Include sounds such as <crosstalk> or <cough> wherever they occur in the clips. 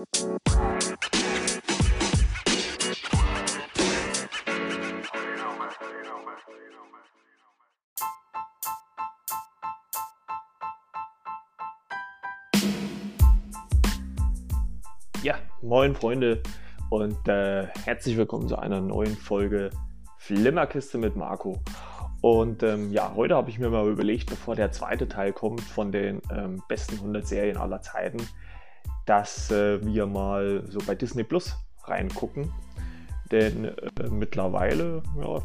Ja, moin Freunde und äh, herzlich willkommen zu einer neuen Folge Flimmerkiste mit Marco. Und ähm, ja, heute habe ich mir mal überlegt, bevor der zweite Teil kommt von den ähm, besten 100 Serien aller Zeiten, dass äh, wir mal so bei Disney Plus reingucken. Denn äh, mittlerweile ja,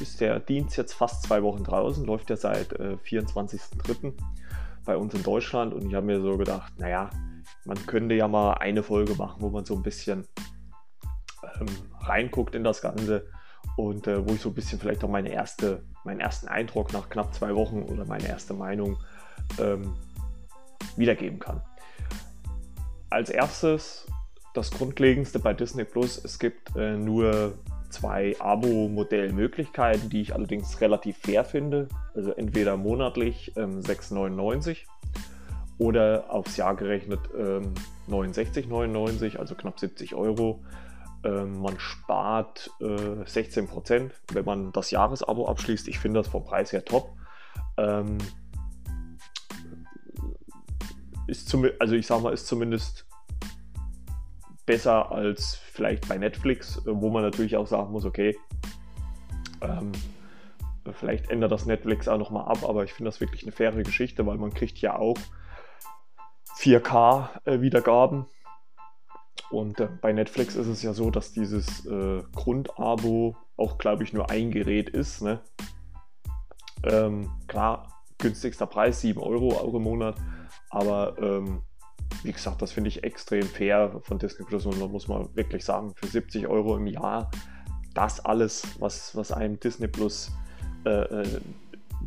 ist der Dienst jetzt fast zwei Wochen draußen, läuft ja seit äh, 24.03. bei uns in Deutschland. Und ich habe mir so gedacht, naja, man könnte ja mal eine Folge machen, wo man so ein bisschen ähm, reinguckt in das Ganze und äh, wo ich so ein bisschen vielleicht auch meine erste, meinen ersten Eindruck nach knapp zwei Wochen oder meine erste Meinung ähm, wiedergeben kann. Als erstes das Grundlegendste bei Disney Plus, es gibt äh, nur zwei Abo-Modellmöglichkeiten, die ich allerdings relativ fair finde. Also entweder monatlich ähm, 6,99 oder aufs Jahr gerechnet ähm, 69,99, also knapp 70 Euro. Ähm, man spart äh, 16 Prozent, wenn man das Jahresabo abschließt. Ich finde das vom Preis her top. Ähm, ist zum, also ich sag mal, ist zumindest besser als vielleicht bei Netflix, äh, wo man natürlich auch sagen muss, okay, ähm, vielleicht ändert das Netflix auch nochmal ab, aber ich finde das wirklich eine faire Geschichte, weil man kriegt ja auch 4K-Wiedergaben. Äh, und äh, bei Netflix ist es ja so, dass dieses äh, Grundabo auch, glaube ich, nur ein Gerät ist. Ne? Ähm, klar, günstigster Preis, 7 Euro auch im Monat. Aber ähm, wie gesagt, das finde ich extrem fair von Disney Plus. Und da muss man wirklich sagen, für 70 Euro im Jahr, das alles, was, was einem Disney Plus äh, äh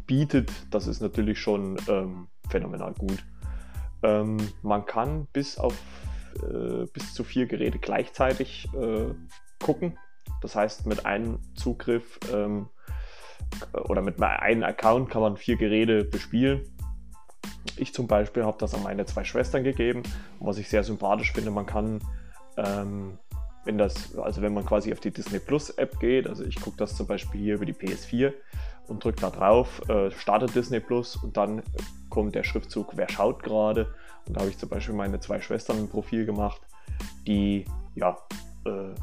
bietet, das ist natürlich schon ähm, phänomenal gut. Ähm, man kann bis auf äh, bis zu vier Geräte gleichzeitig äh, gucken. Das heißt, mit einem Zugriff ähm, oder mit einem Account kann man vier Geräte bespielen. Ich zum Beispiel habe das an meine zwei Schwestern gegeben. Was ich sehr sympathisch finde, man kann, ähm, wenn das, also wenn man quasi auf die Disney Plus App geht, also ich gucke das zum Beispiel hier über die PS4 und drücke da drauf, äh, startet Disney Plus und dann kommt der Schriftzug, wer schaut gerade. Und da habe ich zum Beispiel meine zwei Schwestern ein Profil gemacht, die, ja, äh,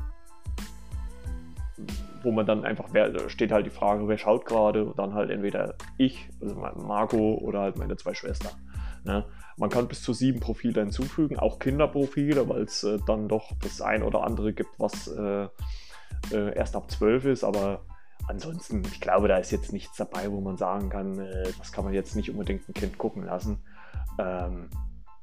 wo man dann einfach, wer, steht halt die Frage, wer schaut gerade und dann halt entweder ich, also Marco oder halt meine zwei Schwestern. Ne? Man kann bis zu sieben Profile hinzufügen, auch Kinderprofile, weil es äh, dann doch das ein oder andere gibt, was äh, äh, erst ab zwölf ist, aber ansonsten, ich glaube, da ist jetzt nichts dabei, wo man sagen kann, äh, das kann man jetzt nicht unbedingt ein Kind gucken lassen. Ähm,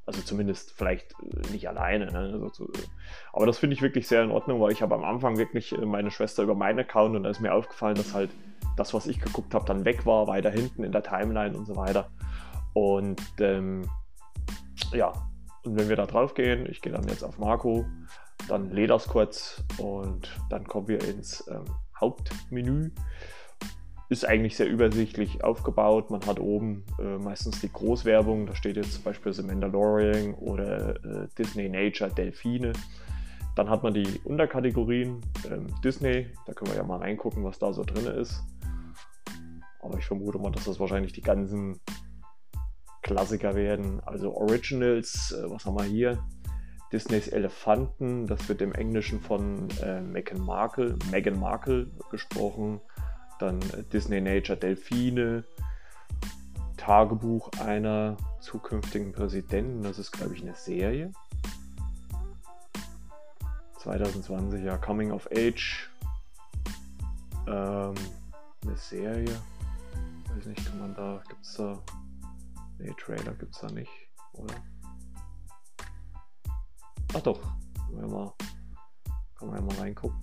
also zumindest vielleicht äh, nicht alleine. Ne? Also, äh, aber das finde ich wirklich sehr in Ordnung, weil ich habe am Anfang wirklich äh, meine Schwester über meinen Account und da ist mir aufgefallen, dass halt das, was ich geguckt habe, dann weg war, weiter hinten in der Timeline und so weiter. Und ähm, ja, und wenn wir da drauf gehen, ich gehe dann jetzt auf Marco, dann lädt das kurz und dann kommen wir ins ähm, Hauptmenü. Ist eigentlich sehr übersichtlich aufgebaut. Man hat oben äh, meistens die Großwerbung. Da steht jetzt zum Beispiel The Mandalorian oder äh, Disney Nature Delfine. Dann hat man die Unterkategorien ähm, Disney. Da können wir ja mal reingucken, was da so drin ist. Aber ich vermute mal, dass das wahrscheinlich die ganzen Klassiker werden. Also Originals, äh, was haben wir hier? Disneys Elefanten, das wird im Englischen von äh, Meghan Markle, Meghan Markle gesprochen. Dann Disney Nature Delfine, Tagebuch einer zukünftigen Präsidenten, das ist glaube ich eine Serie. 2020, ja, Coming of Age. Ähm, eine Serie. Weiß nicht, kann man da, gibt's da. Nee, Trailer gibt's da nicht, oder? Ach doch, kann man kann man ja mal reingucken,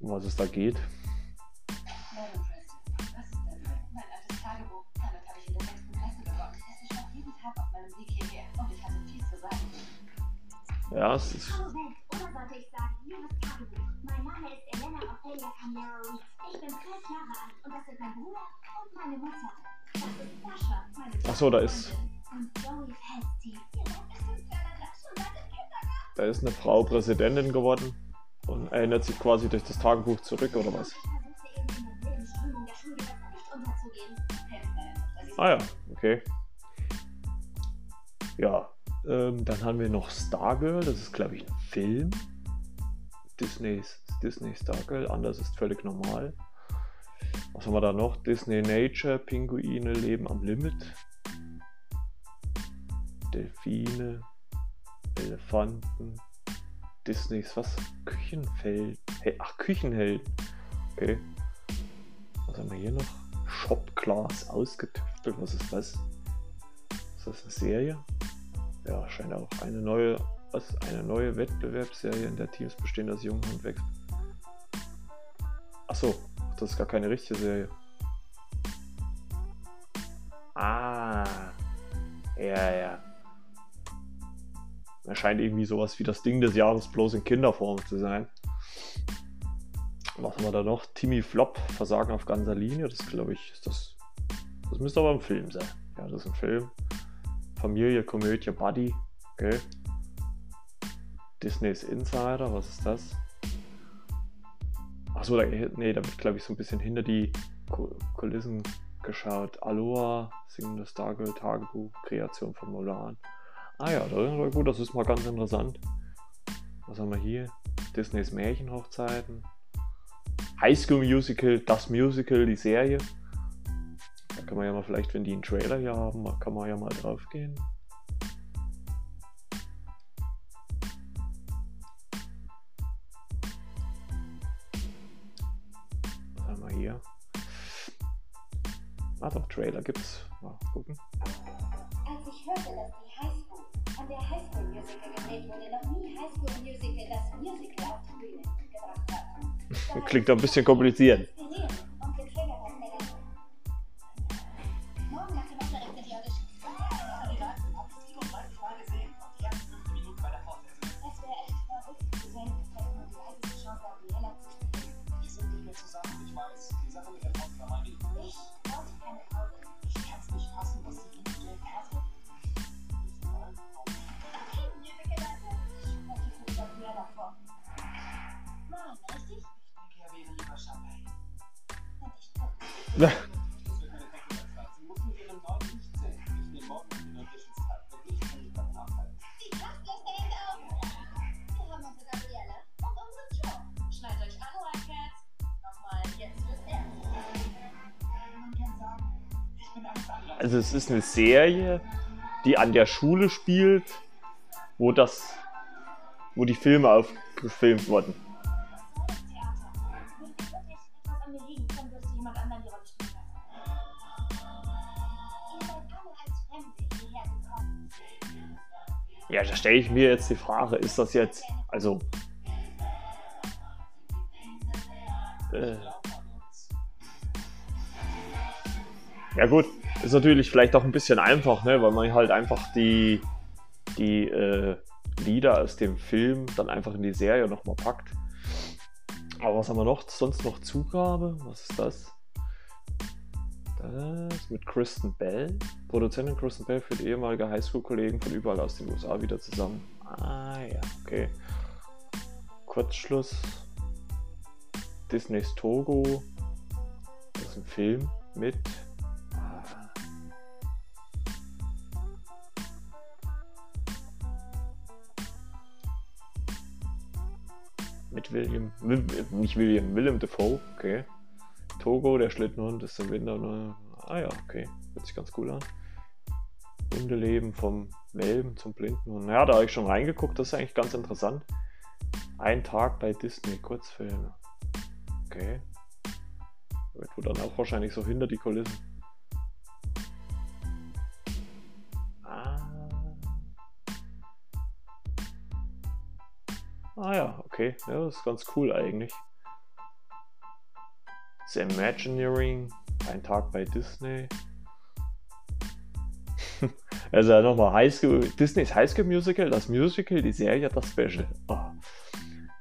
um was es da geht. Ja, es ist. Welt, oder sollte ich sagen, liebes Tagebuch. Mein Name ist Elena Ophelia Camero Ich bin 12 Jahre alt und das sind mein Bruder und meine Mutter. Das ist Sascha, meine Ach so, da ist. Und Joey Festi. Da ist eine Frau Präsidentin geworden und erinnert sich quasi durch das Tagebuch zurück, oder was? Ah ja, okay. Ja, ähm, dann haben wir noch Stargirl, das ist glaube ich ein Film. Disney's, Disney Stargirl, anders ist völlig normal. Was haben wir da noch? Disney Nature, Pinguine leben am Limit. Delfine, Elefanten, Disneys, was? Küchenfeld. Hey, ach, Küchenheld. Okay. Was haben wir hier noch? Shopglas ausgetüftelt. Was ist das? Ist das eine Serie? Ja, scheint auch eine neue, was, eine neue Wettbewerbsserie, in der Teams bestehen aus jungen Handwerks. Achso, das ist gar keine richtige Serie. Ah. Ja, ja. Er scheint irgendwie sowas wie das Ding des Jahres bloß in Kinderform zu sein. Was haben wir da noch? Timmy Flop, Versagen auf ganzer Linie. Das glaube ich, ist das. Das müsste aber ein Film sein. Ja, das ist ein Film. Familie, Komödie, Buddy. Okay. Disney's Insider, was ist das? Achso, da, nee, da wird glaube ich so ein bisschen hinter die Kulissen geschaut. Aloha, singendes Stargirl, Tagebuch, Kreation von Mulan. Ah ja, das gut, das ist mal ganz interessant. Was haben wir hier? Disneys Märchenhochzeiten. High School Musical, das Musical, die Serie. Kann man ja mal vielleicht, wenn die einen Trailer hier haben, kann man ja mal drauf gehen. Was haben wir hier? Ah doch, Trailer gibt's. Mal gucken. Als ich hörte, dass die Highschool an der Highschool Musical gedreht wurde, noch nie Highschool Musical das Musical auf die Bühne gebracht hat. <laughs> Klingt doch ein bisschen kompliziert. Ist eine Serie, die an der Schule spielt, wo das, wo die Filme aufgefilmt wurden. Ja, da stelle ich mir jetzt die Frage, ist das jetzt, also. Äh, ja gut, ist natürlich vielleicht auch ein bisschen einfach, ne, weil man halt einfach die, die äh, Lieder aus dem Film dann einfach in die Serie nochmal packt. Aber was haben wir noch? Sonst noch Zugabe? Was ist das? Das mit Kristen Bell. Produzentin Kristen Bell führt ehemalige Highschool-Kollegen von überall aus den USA wieder zusammen. Ah ja, okay. Kurzschluss. Disneys Togo. Das ist ein Film mit. Mit William, nicht William, William Defoe, okay. Togo, der Schlittenhund ist im Winter. Ne? Ah ja, okay. Hört sich ganz cool an. Hundeleben vom Welpen zum Blindenhund. Ja, da habe ich schon reingeguckt, das ist eigentlich ganz interessant. Ein Tag bei Disney, Kurzfilme. Okay. Wird wohl dann auch wahrscheinlich so hinter die Kulissen. Ah ja, okay. Ja, das ist ganz cool eigentlich. The Imagineering, ein Tag bei Disney. <laughs> also nochmal High School, Disneys High School Musical, das Musical, die Serie, das Special. Oh.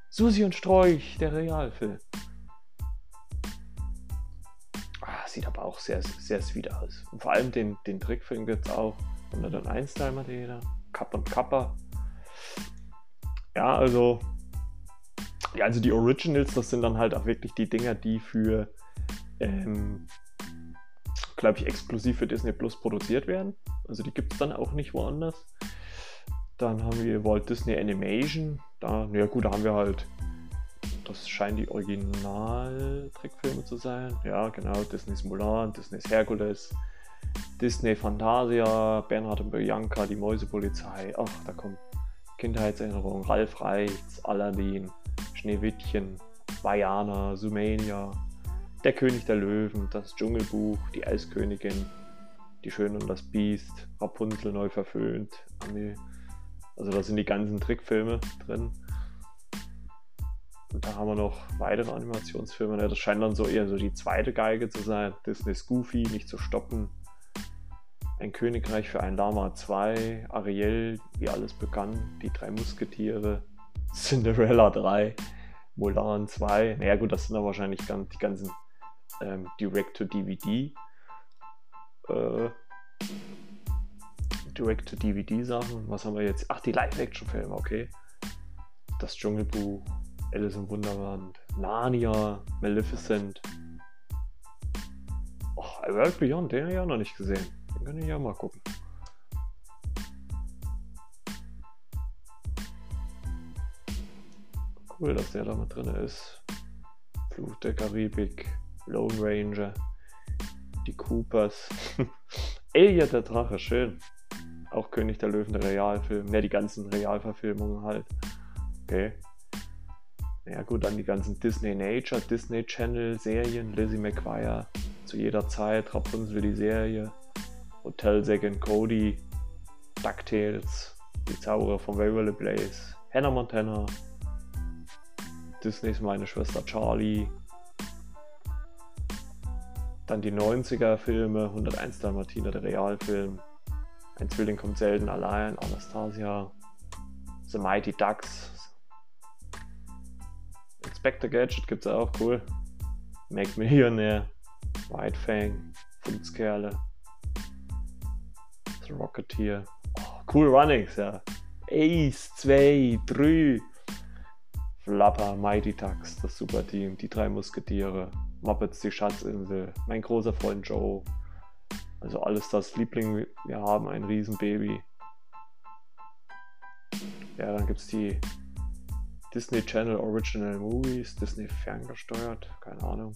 Susi und Sträuch, der Realfilm. Ah, sieht aber auch sehr, sehr sweet aus. Und vor allem den, den Trickfilm gibt es auch. Und dann 1 Timer, Kappa und Kappa. Ja, also, ja, also die Originals, das sind dann halt auch wirklich die Dinger, die für, ähm, glaube ich, exklusiv für Disney Plus produziert werden. Also die gibt es dann auch nicht woanders. Dann haben wir Walt Disney Animation. Da, ja gut, da haben wir halt, das scheinen die Original-Trickfilme zu sein. Ja, genau, Disney's Mulan, Disney's Hercules, Disney Fantasia, Bernhard und Bianca, die Mäusepolizei. Ach, da kommt Kindheitserinnerungen, Ralf Reichts, Aladdin, Schneewittchen, Vajana, Sumania, Der König der Löwen, das Dschungelbuch, die Eiskönigin, Die Schöne und das Biest, Rapunzel neu verföhnt, also da sind die ganzen Trickfilme drin. Und da haben wir noch weitere Animationsfilme. Das scheint dann so eher so die zweite Geige zu sein. Disney's Goofy, nicht zu stoppen. Ein Königreich für ein Lama 2, Ariel, wie alles begann, die drei Musketiere, <laughs> Cinderella 3, Mulan 2. Naja gut, das sind dann wahrscheinlich die ganzen ähm, Direct-to-DVD äh, Direct-to-DVD-Sachen. Was haben wir jetzt? Ach, die Live-Action-Filme, okay. Das Dschungelbuch, Alice im Wunderland, Narnia, Maleficent. Oh, World Beyond, den habe ich auch noch nicht gesehen. Den kann ich ja mal gucken. Cool, dass der da mal drin ist. Fluch der Karibik, Lone Ranger, die Coopers. <laughs> Alien der Drache, schön. Auch König der Löwen, der Realfilm. Ja, die ganzen Realverfilmungen halt. Okay. Ja gut, dann die ganzen Disney Nature, Disney Channel Serien, Lizzie McGuire zu jeder Zeit, Rapunzel die Serie, Hotel Zack and Cody, DuckTales, die Zauberer von Waverly Place, Hannah Montana, Disneys Meine Schwester Charlie, dann die 90er Filme, 101 Dalmatiner, der Realfilm, ein Zwilling kommt selten allein, Anastasia, The Mighty Ducks, Inspector Gadget gibt es auch, cool. Make Millionaire, White Fang, Fundskerle, The Rocketeer, oh, Cool Runnings, ja. Ace, 2, 3, Flapper, Mighty Ducks, das Superteam, die drei Musketiere, Muppets, die Schatzinsel, mein großer Freund Joe, also alles das Liebling, wir haben ein Riesenbaby. Ja, dann gibt es die Disney Channel Original Movies, Disney ferngesteuert, keine Ahnung.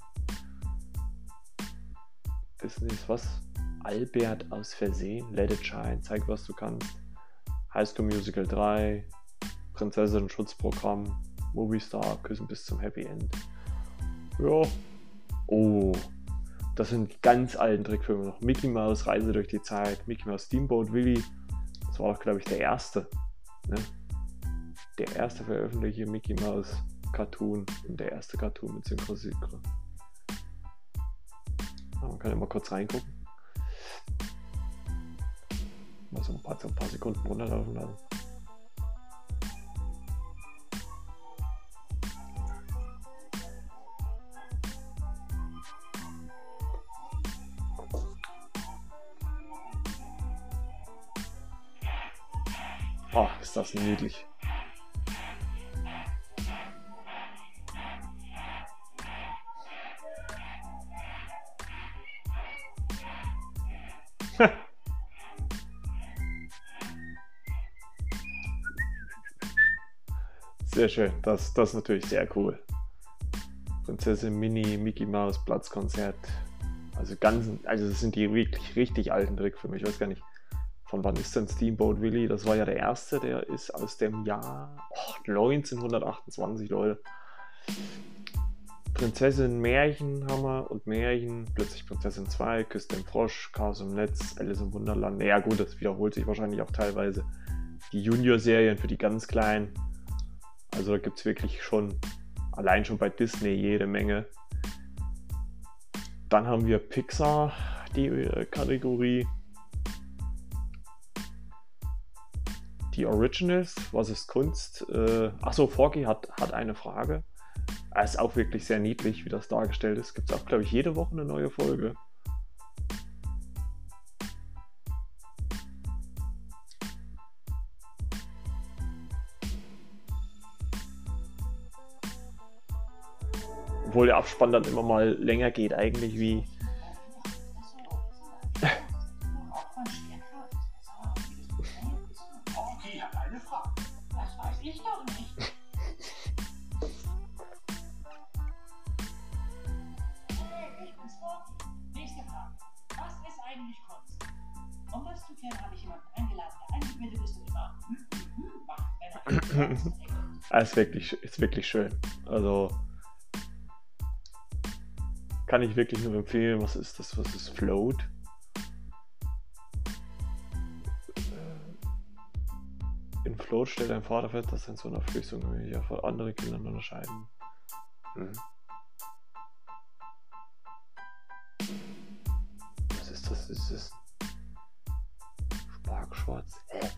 Disney's was? Albert aus Versehen, Let It Shine, zeig was du kannst. High School Musical 3, Prinzessin Schutzprogramm, Movie Star, Küssen bis zum Happy End. Ja. Oh, das sind ganz alten Trickfilme noch. Mickey Mouse, Reise durch die Zeit, Mickey Mouse Steamboat Willie. Das war auch, glaube ich, der erste. Ne? Der erste veröffentlichte Mickey Mouse Cartoon und der erste Cartoon mit Synchrosynchro. Man kann immer kurz reingucken. Mal so ein paar, so ein paar Sekunden runterlaufen lassen. Oh, ist das niedlich. Sehr schön, das, das ist natürlich sehr cool. Prinzessin Mini, Mickey Mouse, Platzkonzert. Also ganz, also das sind die wirklich richtig alten Trickfilme. Ich weiß gar nicht, von wann ist denn Steamboat Willie? Das war ja der erste, der ist aus dem Jahr oh, 1928, Leute. Prinzessin Märchenhammer und Märchen, plötzlich Prinzessin 2, Küste im Frosch, Chaos im Netz, Alice im Wunderland. Naja, gut, das wiederholt sich wahrscheinlich auch teilweise. Die Junior-Serien für die ganz Kleinen. Also da gibt es wirklich schon, allein schon bei Disney, jede Menge. Dann haben wir Pixar, die äh, Kategorie. die Originals, was ist Kunst? Äh, achso, Forky hat, hat eine Frage. Er ist auch wirklich sehr niedlich, wie das dargestellt ist. Gibt es auch, glaube ich, jede Woche eine neue Folge. Obwohl der Abspann dann immer mal länger geht, eigentlich wie. Um das <laughs> zu klären, habe ich jemanden eingeladen, der eingebildet ist und immer macht, wenn er ist wirklich, ist wirklich schön. Also kann ich wirklich nur empfehlen. Was ist das? Was ist Float? In Float stellt ein Vater fest, dass sein Sohn auf ja von anderen Kindern unterscheiden. Hm. Was ist das? Ist das Sparkschwarz? Hä?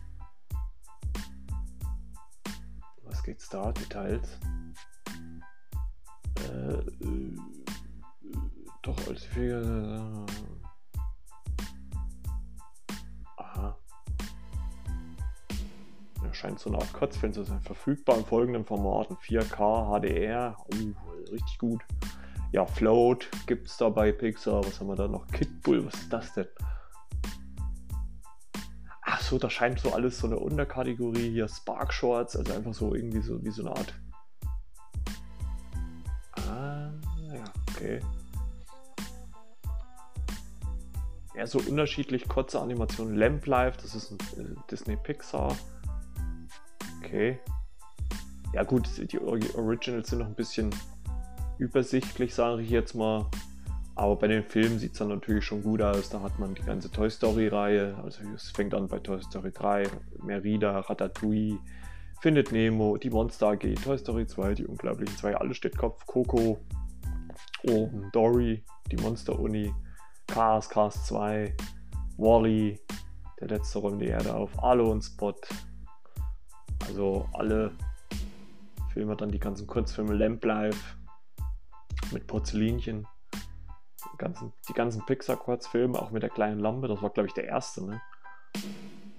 Was geht's da? Details? Äh, äh, doch als Figur. Aha. Ja, scheint so eine Art Kurzfilm zu sein. Verfügbar in folgenden Formaten: 4K, HDR. Uh, richtig gut. Ja, Float gibt es da bei Pixar. Was haben wir da noch? Kidbull, was ist das denn? Ach so, da scheint so alles so eine Unterkategorie hier. Spark Shorts, also einfach so irgendwie so wie so eine Art. Ah, ja, okay. Ja, so unterschiedlich kurze Animationen. Lamp Life, das ist ein äh, Disney Pixar. Okay. Ja gut, die Originals sind noch ein bisschen übersichtlich, sage ich jetzt mal. Aber bei den Filmen sieht es dann natürlich schon gut aus. Da hat man die ganze Toy Story-Reihe. Also es fängt an bei Toy Story 3, Merida, Ratatouille, Findet Nemo, die Monster AG, Toy Story 2, die unglaublichen zwei, alles steht Kopf, Coco, oben Dory, die Monster Uni, Cars, Cars 2, Wally, der letzte räumt die Erde auf, Alu und Spot. Also alle Filme, dann die ganzen Kurzfilme, Lamp Life mit Porzellinchen ganzen, die ganzen Pixar-Kurzfilme, auch mit der kleinen Lampe, das war glaube ich der erste, ne?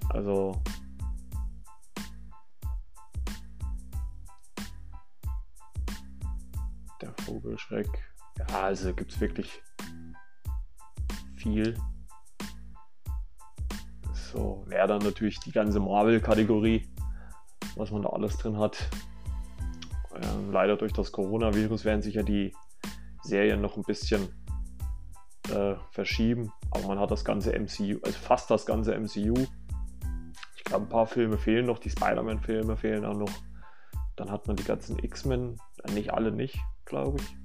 Also. Der Vogelschreck. Ja, also gibt es wirklich viel. So, wäre dann natürlich die ganze Marvel-Kategorie, was man da alles drin hat. Ähm, leider durch das Coronavirus werden sich ja die Serien noch ein bisschen äh, verschieben. Aber man hat das ganze MCU, also fast das ganze MCU. Ich glaube, ein paar Filme fehlen noch, die Spider-Man-Filme fehlen auch noch. Dann hat man die ganzen X-Men, äh, nicht alle nicht, glaube ich.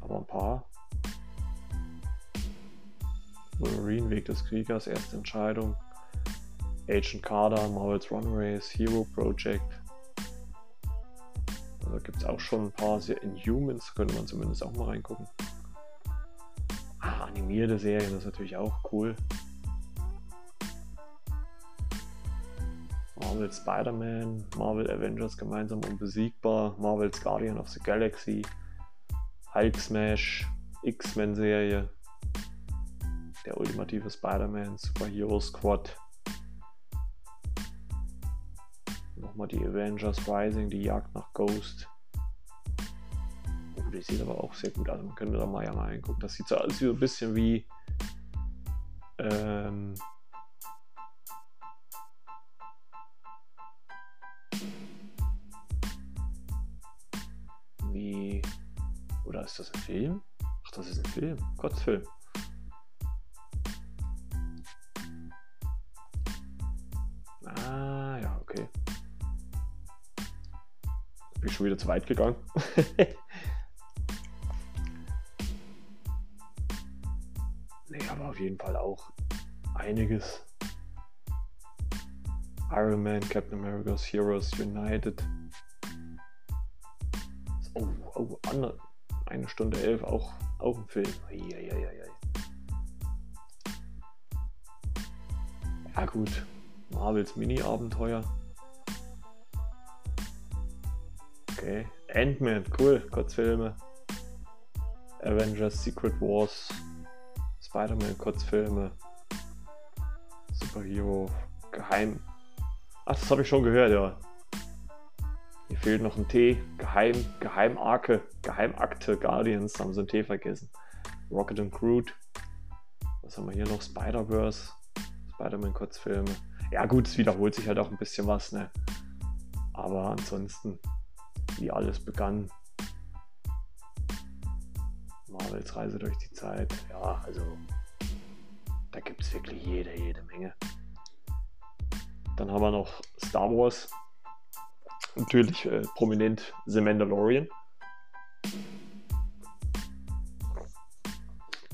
Aber ein paar. Wolverine, Weg des Kriegers, erste Entscheidung. Agent Carter, Marvel's Runaways, Hero Project. Also gibt es auch schon ein paar sehr Inhumans, könnte man zumindest auch mal reingucken animierte Serien, das ist natürlich auch cool. Marvel Spider-Man, Marvel Avengers gemeinsam unbesiegbar, Marvel's Guardian of the Galaxy, Hulk Smash, X-Men Serie, der ultimative Spider-Man, Superhero Squad. Nochmal die Avengers Rising, die Jagd nach Ghost die sieht aber auch sehr gut aus. Man könnte da mal ja mal reingucken. Das sieht so aus wie ein bisschen wie. Ähm, wie. Oder ist das ein Film? Ach, das ist ein Film. Kurzfilm. Bin schon wieder zu weit gegangen. <laughs> auf jeden Fall auch einiges. Iron Man, Captain America's Heroes United. Oh, oh, eine Stunde elf, auch, auch ein Film. Eieieiei. Ja gut, Marvels Mini-Abenteuer. Okay, Ant-Man, cool, Kurzfilme. Avengers Secret Wars Spider-Man-Kurzfilme, Superhero, Geheim. Ach, das habe ich schon gehört, ja. Die Mir fehlt noch ein T. Geheim, Geheimarke, Geheimakte Guardians, haben sie ein T vergessen. Rocket and Groot. Was haben wir hier noch? Spider-Verse. Spider-Man Kurzfilme. Ja gut, es wiederholt sich halt auch ein bisschen was, ne? Aber ansonsten, wie alles begann. Marvels Reise durch die Zeit. Ja, also da gibt es wirklich jede, jede Menge. Dann haben wir noch Star Wars. Natürlich äh, prominent The Mandalorian.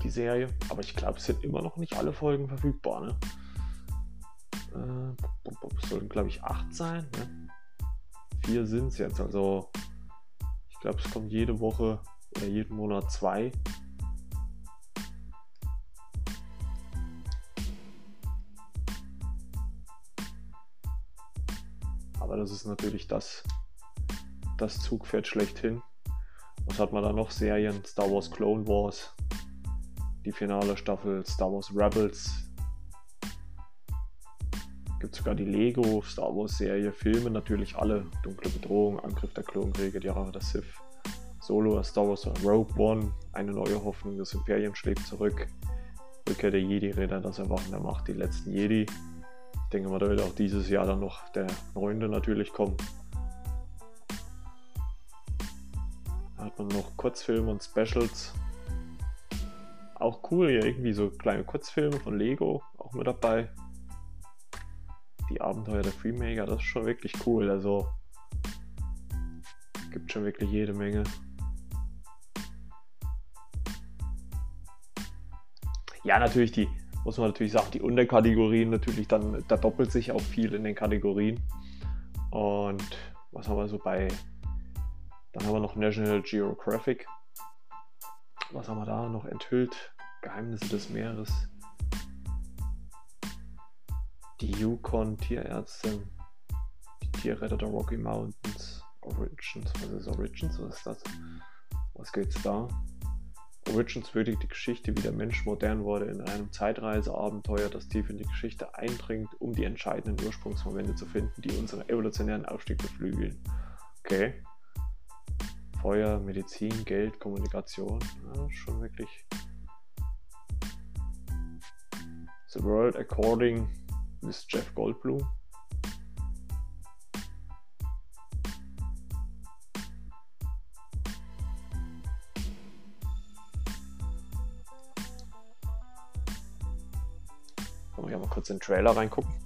Die Serie. Aber ich glaube, es sind immer noch nicht alle Folgen verfügbar. Ne? Äh, sollten, glaube ich, acht sein. Ne? Vier sind es jetzt. Also, ich glaube, es kommt jede Woche oder jeden Monat zwei. Aber das ist natürlich das, das Zugpferd schlechthin. Was hat man da noch? Serien, Star Wars Clone Wars, die finale Staffel Star Wars Rebels. Gibt sogar die Lego Star Wars Serie, Filme natürlich alle. Dunkle Bedrohung, Angriff der Klonkriege, die Jahre der Sith, Solo, Star Wars Rogue One, eine neue Hoffnung, das Imperium schlägt zurück. Rückkehr der Jedi-Räder, das Erwachen der Macht, die letzten Jedi. Ich denke mal, da wird auch dieses Jahr dann noch der neunte natürlich kommen. Da hat man noch Kurzfilme und Specials. Auch cool, hier irgendwie so kleine Kurzfilme von Lego auch mit dabei. Die Abenteuer der Freemaker, das ist schon wirklich cool. Also gibt schon wirklich jede Menge. Ja, natürlich die, muss man natürlich sagen, die Unterkategorien natürlich dann, da doppelt sich auch viel in den Kategorien. Und was haben wir so bei, dann haben wir noch National Geographic. Was haben wir da noch enthüllt? Geheimnisse des Meeres. Die Yukon Tierärztin. Die Tierretter der Rocky Mountains. Origins. Was ist Origins? Was ist das? Was geht's da? Origins würdigt die Geschichte, wie der Mensch modern wurde, in einem Zeitreiseabenteuer, das tief in die Geschichte eindringt, um die entscheidenden Ursprungsmomente zu finden, die unseren evolutionären Aufstieg beflügeln. Okay. Feuer, Medizin, Geld, Kommunikation. Ja, schon wirklich. The World According with Jeff Goldblum. Kann man ja mal kurz in den Trailer reingucken.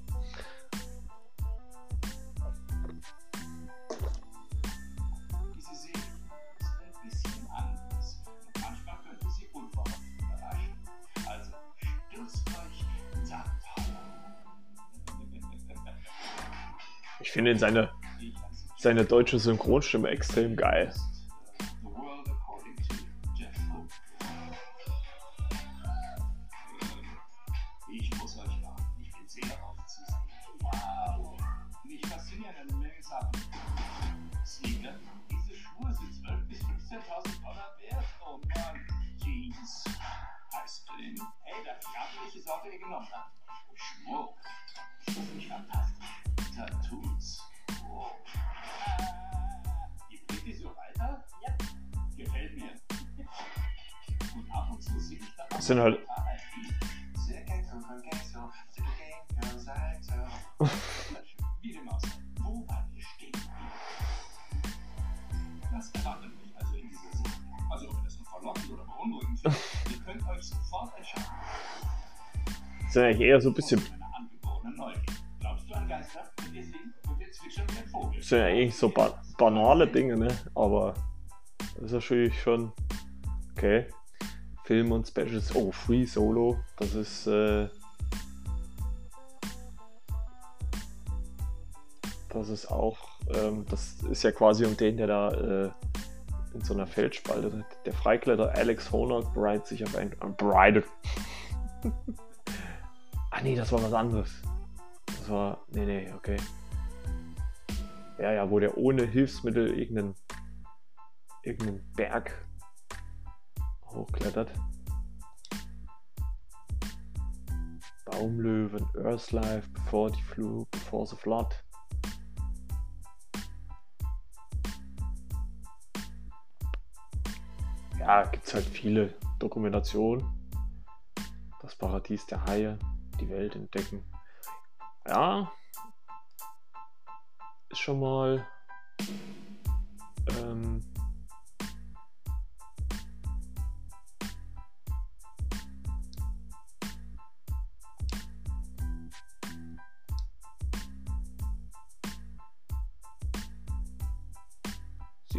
Finde seine, seine deutsche Synchronstimme extrem geil. Das erwartet mich also in dieser Serie. Also, wenn das verlockend oder beunruhigend findet, ihr könnt euch sofort entscheiden. Das sind eigentlich eher so ein bisschen. Glaubst du an Geister? Das sind ja eigentlich so ba banale Dinge, ne? Aber das ist natürlich schon okay. Film und Specials. Oh, Free Solo. Das ist. Äh, das ist auch. Ähm, das ist ja quasi um den, der da äh, in so einer Felsspalte. Der Freikletter Alex Honnold bereitet sich auf ein. Äh, bereitet. <laughs> ah, nee, das war was anderes. Das war. Nee, nee, okay. Ja, ja, wo der ohne Hilfsmittel irgendeinen, irgendeinen Berg hochklettert. Baumlöwen, Earthlife, Before the Flu, Before the Flood. Ja, gibt es halt viele Dokumentationen. Das Paradies der Haie, die Welt entdecken. Ja, ist schon mal ähm,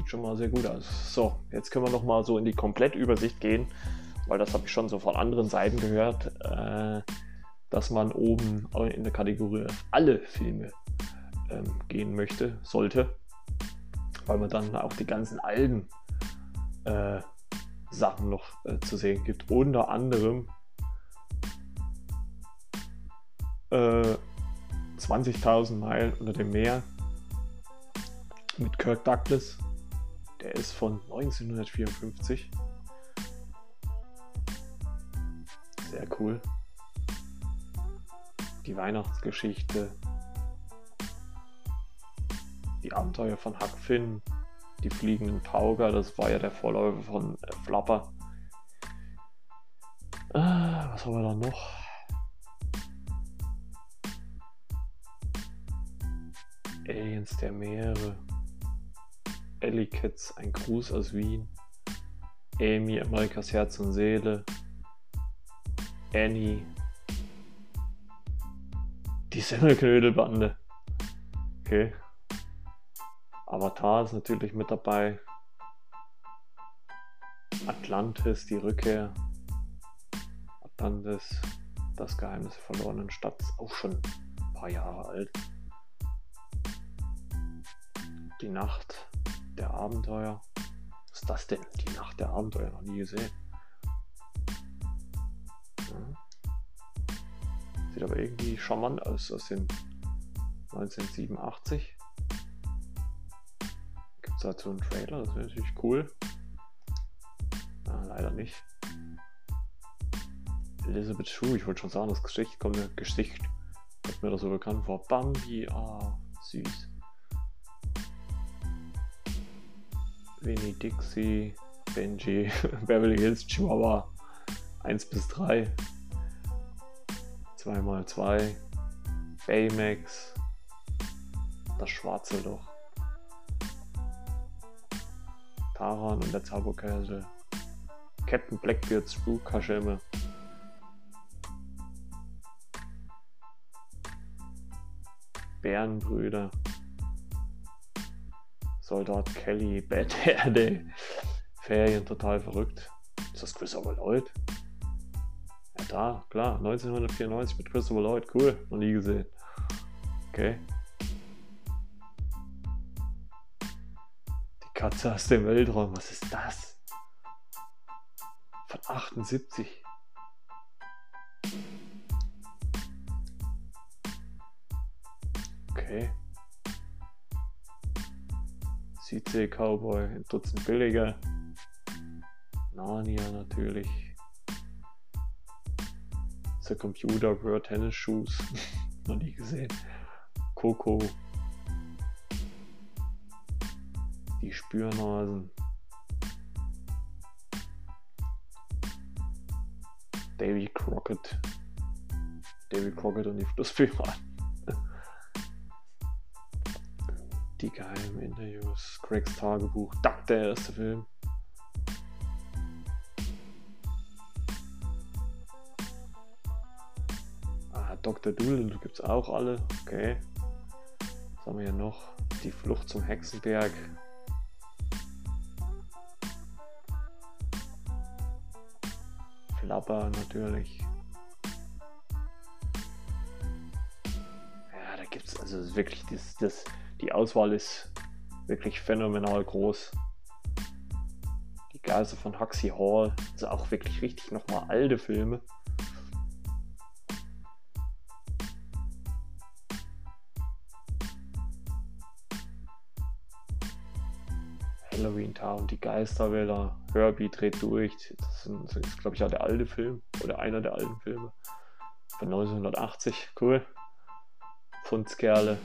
schon mal sehr gut aus. So, jetzt können wir noch mal so in die Komplettübersicht gehen, weil das habe ich schon so von anderen Seiten gehört, äh, dass man oben in der Kategorie alle Filme ähm, gehen möchte, sollte, weil man dann auch die ganzen alten äh, Sachen noch äh, zu sehen gibt. Unter anderem äh, 20.000 Meilen unter dem Meer mit Kirk Douglas. Der ist von 1954. Sehr cool. Die Weihnachtsgeschichte. Die Abenteuer von Huck Finn. Die fliegenden Tauger, das war ja der Vorläufer von äh, Flapper. Ah, was haben wir da noch? Aliens der Meere. Ellie Kids, ein Gruß aus Wien. Amy, Amerikas Herz und Seele. Annie. Die Semmelknödelbande. Okay. Avatar ist natürlich mit dabei. Atlantis, die Rückkehr. Atlantis, das Geheimnis der verlorenen Stadt, auch schon ein paar Jahre alt. Die Nacht der Abenteuer. Was ist das denn? Die Nacht der Abenteuer noch nie gesehen. Ja. Sieht aber irgendwie charmant aus, aus dem 1987. Gibt es dazu einen Trailer? Das wäre natürlich cool. Ja, leider nicht. Elizabeth Shue, ich wollte schon sagen, das Gesicht kommt mir, Gesicht kommt mir da so bekannt vor. Bambi, ah, süß. Winnie Dixie, Benji, <laughs> Beverly Hills, Chihuahua. 1 bis 3, 2x2, Baymax, das schwarze Loch, Taran und der Zauberkäse, Captain Blackbeards Spukkaschemme, Bärenbrüder, Soldat Kelly, Bad <laughs> Hair Day, Ferien total verrückt. Ist das Christopher Lloyd? Ja, da, klar, 1994 mit Christopher Lloyd, cool, noch nie gesehen. Okay. Die Katze aus dem Weltraum, was ist das? Von 78. Okay. Südsee-Cowboy, ein Dutzend billiger. Narnia natürlich. The Computer World Tennis Shoes. <laughs> Noch nie gesehen. Coco. Die Spürnasen. Davy Crockett. Davy Crockett und die Flusspiraten. Die geheimen Interviews, Craigs Tagebuch, Duck, der erste Film. Ah, Dr. Doolittle gibt es auch alle. Okay. Was haben wir hier noch? Die Flucht zum Hexenberg. Flapper natürlich. Ja, da gibt es also wirklich das, das die Auswahl ist wirklich phänomenal groß. Die Geister von Huxley Hall, also auch wirklich richtig nochmal alte Filme. Halloween Town, die Geisterwälder, Herbie dreht durch. Das ist, das ist glaube ich, auch der alte Film oder einer der alten Filme von 1980. Cool. Fundskerle,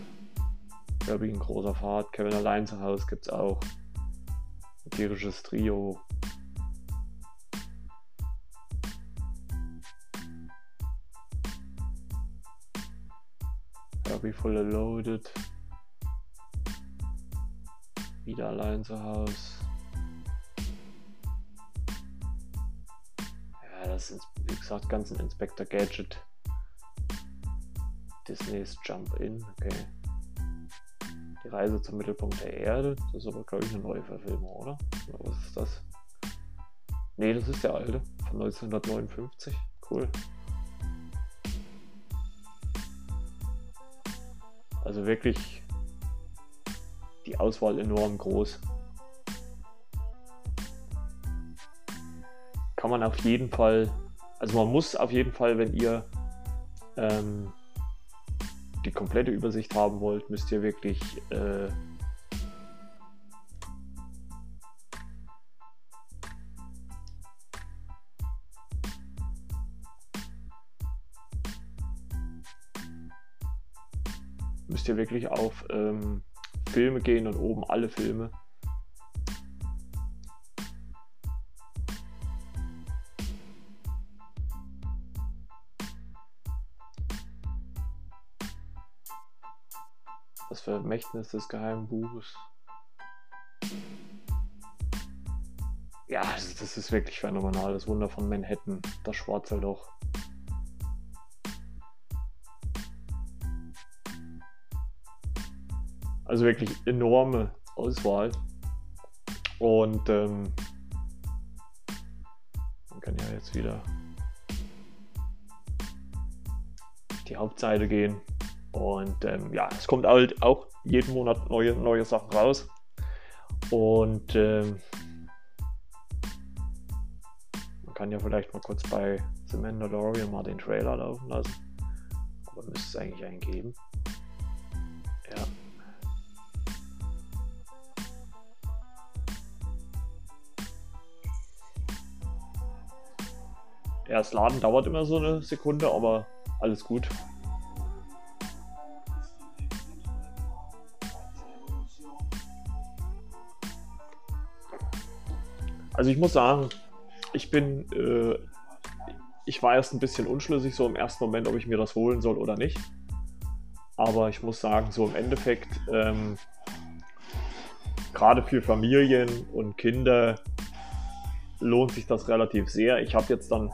glaube ich, in großer Fahrt. Kevin allein zu Hause gibt es auch. Tierisches Trio. Herbie Full Loaded. Wieder allein zu Hause. Ja, das ist, wie gesagt, ganz ein Inspector Gadget. Disney's Jump In, okay. Die Reise zum Mittelpunkt der Erde. Das ist aber, glaube ich, eine neue Verfilmung, oder? Oder was ist das? Nee, das ist der alte von 1959. Cool. Also wirklich die Auswahl enorm groß. Kann man auf jeden Fall, also man muss auf jeden Fall, wenn ihr ähm, die komplette Übersicht haben wollt, müsst ihr wirklich äh, müsst ihr wirklich auf ähm, Filme gehen und oben alle Filme. Das Vermächtnis des geheimen Buches. Ja, das, das ist wirklich phänomenal. Das Wunder von Manhattan, das schwarze Loch. Also wirklich enorme Auswahl. Und ähm, man kann ja jetzt wieder die Hauptseite gehen. Und ähm, ja, es kommt halt auch jeden Monat neue, neue Sachen raus. Und ähm, man kann ja vielleicht mal kurz bei The Mandalorian mal den Trailer laufen lassen. Aber müsste es eigentlich eingeben. Ja. Ja, das Laden dauert immer so eine Sekunde, aber alles gut. Also ich muss sagen, ich bin, äh, ich war erst ein bisschen unschlüssig so im ersten Moment, ob ich mir das holen soll oder nicht. Aber ich muss sagen, so im Endeffekt, ähm, gerade für Familien und Kinder lohnt sich das relativ sehr. Ich habe jetzt dann,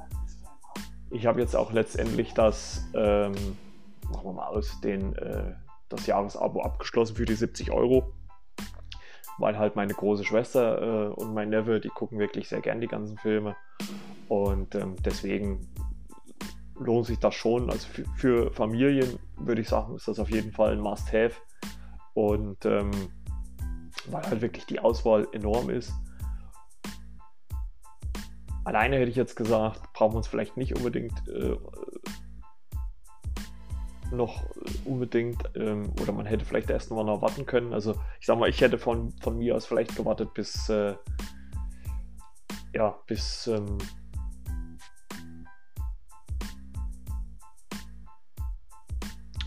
ich habe jetzt auch letztendlich das, ähm, machen wir mal aus, den, äh, das Jahresabo abgeschlossen für die 70 Euro weil halt meine große Schwester äh, und mein Neffe, die gucken wirklich sehr gern die ganzen Filme. Und ähm, deswegen lohnt sich das schon. Also für, für, Familien würde ich sagen, ist das auf jeden Fall ein Must-Have. Und ähm, weil halt wirklich die Auswahl enorm ist. Alleine hätte ich jetzt gesagt, brauchen wir uns vielleicht nicht unbedingt äh, noch unbedingt ähm, oder man hätte vielleicht erst noch mal warten können. Also ich sag mal, ich hätte von, von mir aus vielleicht gewartet bis äh, ja, bis ähm,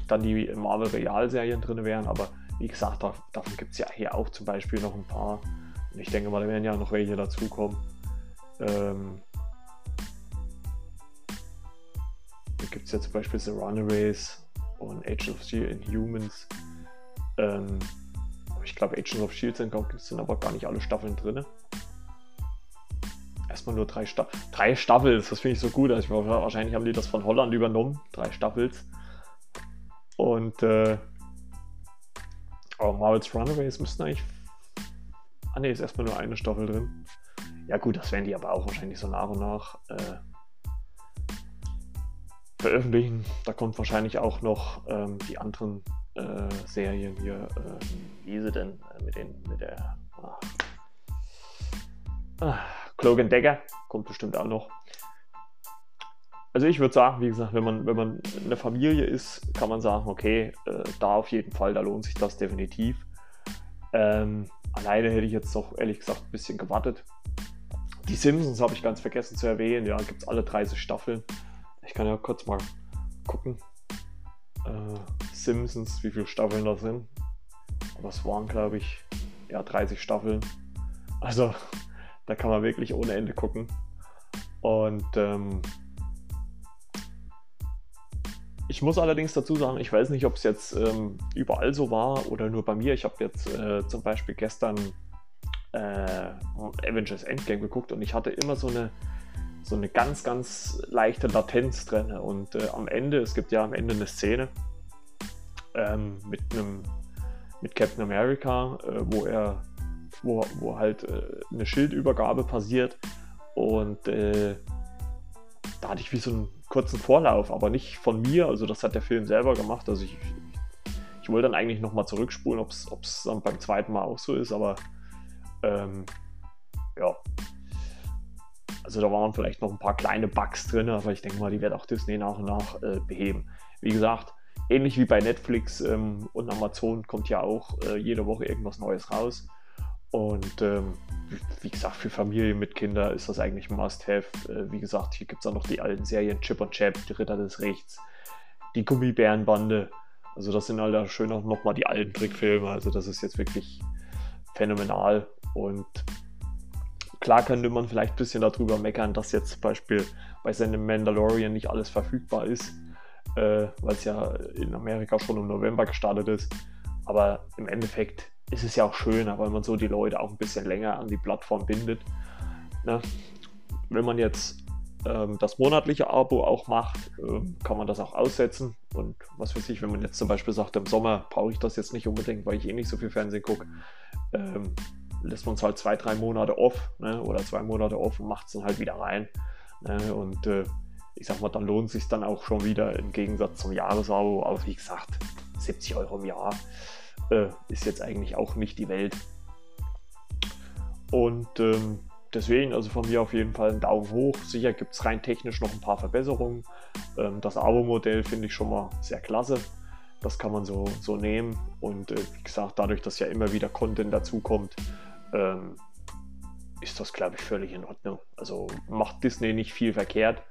dann die Marvel Realserien drin wären, aber wie gesagt, da, davon gibt es ja hier auch zum Beispiel noch ein paar. Und ich denke mal, da werden ja noch welche dazukommen. Ähm, da gibt es ja zum Beispiel The Runaways, und Agents of Shield Inhumans. Ähm, ich glaube, Agents of Shield sind, sind aber gar nicht alle Staffeln drin. Erstmal nur drei, Sta drei Staffels, das finde ich so gut. Also wahrscheinlich haben die das von Holland übernommen, drei Staffels. Und äh, aber Marvel's Runaways müssten eigentlich. Ah ne, ist erstmal nur eine Staffel drin. Ja gut, das werden die aber auch wahrscheinlich so nach und nach äh, veröffentlichen. Da kommt wahrscheinlich auch noch ähm, die anderen äh, Serien hier. Äh, wie ist sie denn äh, mit, den, mit der ah, ah, Cloak Decker kommt bestimmt auch noch. Also ich würde sagen, wie gesagt, wenn man, wenn man eine Familie ist, kann man sagen, okay, äh, da auf jeden Fall, da lohnt sich das definitiv. Ähm, alleine hätte ich jetzt doch ehrlich gesagt ein bisschen gewartet. Die Simpsons habe ich ganz vergessen zu erwähnen, ja, gibt es alle 30 Staffeln. Ich kann ja kurz mal gucken. Äh, Simpsons, wie viele Staffeln da sind. Aber es waren, glaube ich, ja, 30 Staffeln. Also, <laughs> da kann man wirklich ohne Ende gucken. Und ähm, Ich muss allerdings dazu sagen, ich weiß nicht, ob es jetzt ähm, überall so war oder nur bei mir. Ich habe jetzt äh, zum Beispiel gestern äh, Avengers Endgame geguckt und ich hatte immer so eine, so eine ganz, ganz leichte Latenz drin. Und äh, am Ende, es gibt ja am Ende eine Szene ähm, mit einem mit Captain America, äh, wo er, wo, wo halt äh, eine Schildübergabe passiert. Und äh, da hatte ich wie so einen kurzen Vorlauf, aber nicht von mir, also das hat der Film selber gemacht, also ich, ich wollte dann eigentlich nochmal zurückspulen, ob es dann beim zweiten Mal auch so ist, aber ähm, ja, also da waren vielleicht noch ein paar kleine Bugs drin, aber ich denke mal, die wird auch Disney nach und nach äh, beheben. Wie gesagt, ähnlich wie bei Netflix ähm, und Amazon kommt ja auch äh, jede Woche irgendwas Neues raus. Und ähm, wie gesagt, für Familien mit Kindern ist das eigentlich ein Must-Have. Äh, wie gesagt, hier gibt es auch noch die alten Serien Chip und Chap, die Ritter des Rechts, die Gummibärenbande. Also das sind halt schön auch nochmal die alten Trickfilme. Also das ist jetzt wirklich phänomenal. Und klar könnte man vielleicht ein bisschen darüber meckern, dass jetzt zum Beispiel bei seinem Mandalorian nicht alles verfügbar ist äh, weil es ja in Amerika schon im November gestartet ist. Aber im Endeffekt ist es ja auch schöner, weil man so die Leute auch ein bisschen länger an die Plattform bindet. Ne? Wenn man jetzt ähm, das monatliche Abo auch macht, ähm, kann man das auch aussetzen. Und was weiß ich, wenn man jetzt zum Beispiel sagt, im Sommer brauche ich das jetzt nicht unbedingt, weil ich eh nicht so viel Fernsehen gucke, ähm, lässt man es halt zwei, drei Monate off ne? oder zwei Monate off und macht es dann halt wieder rein. Ne? Und äh, ich sag mal, dann lohnt sich dann auch schon wieder im Gegensatz zum Jahresabo. Aber wie gesagt, 70 Euro im Jahr äh, ist jetzt eigentlich auch nicht die Welt. Und ähm, deswegen, also von mir auf jeden Fall ein Daumen hoch. Sicher gibt es rein technisch noch ein paar Verbesserungen. Ähm, das Abo-Modell finde ich schon mal sehr klasse. Das kann man so, so nehmen. Und äh, wie gesagt, dadurch, dass ja immer wieder Content dazukommt, ähm, ist das, glaube ich, völlig in Ordnung. Also macht Disney nicht viel verkehrt.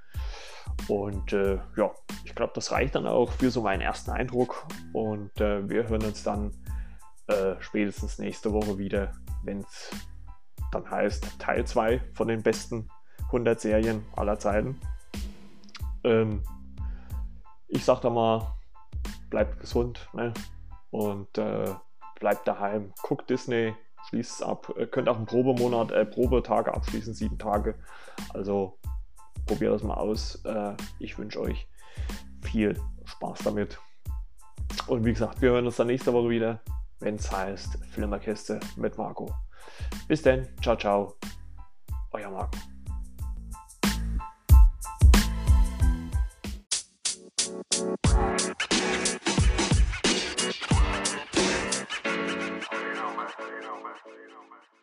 Und äh, ja, ich glaube, das reicht dann auch für so meinen ersten Eindruck. Und äh, wir hören uns dann äh, spätestens nächste Woche wieder, wenn es dann heißt Teil 2 von den besten 100 Serien aller Zeiten. Ähm, ich sag da mal, bleibt gesund ne? und äh, bleibt daheim. Guckt Disney, schließt es ab. Ihr könnt auch einen Probemonat, äh, Probetage abschließen, sieben Tage. Also probiert das mal aus. Äh, ich wünsche euch viel Spaß damit. Und wie gesagt, wir hören uns dann nächste Woche wieder, wenn es heißt Flimmerkiste mit Marco. Bis dann, ciao, ciao, euer Marco. más, You know, más, que no más.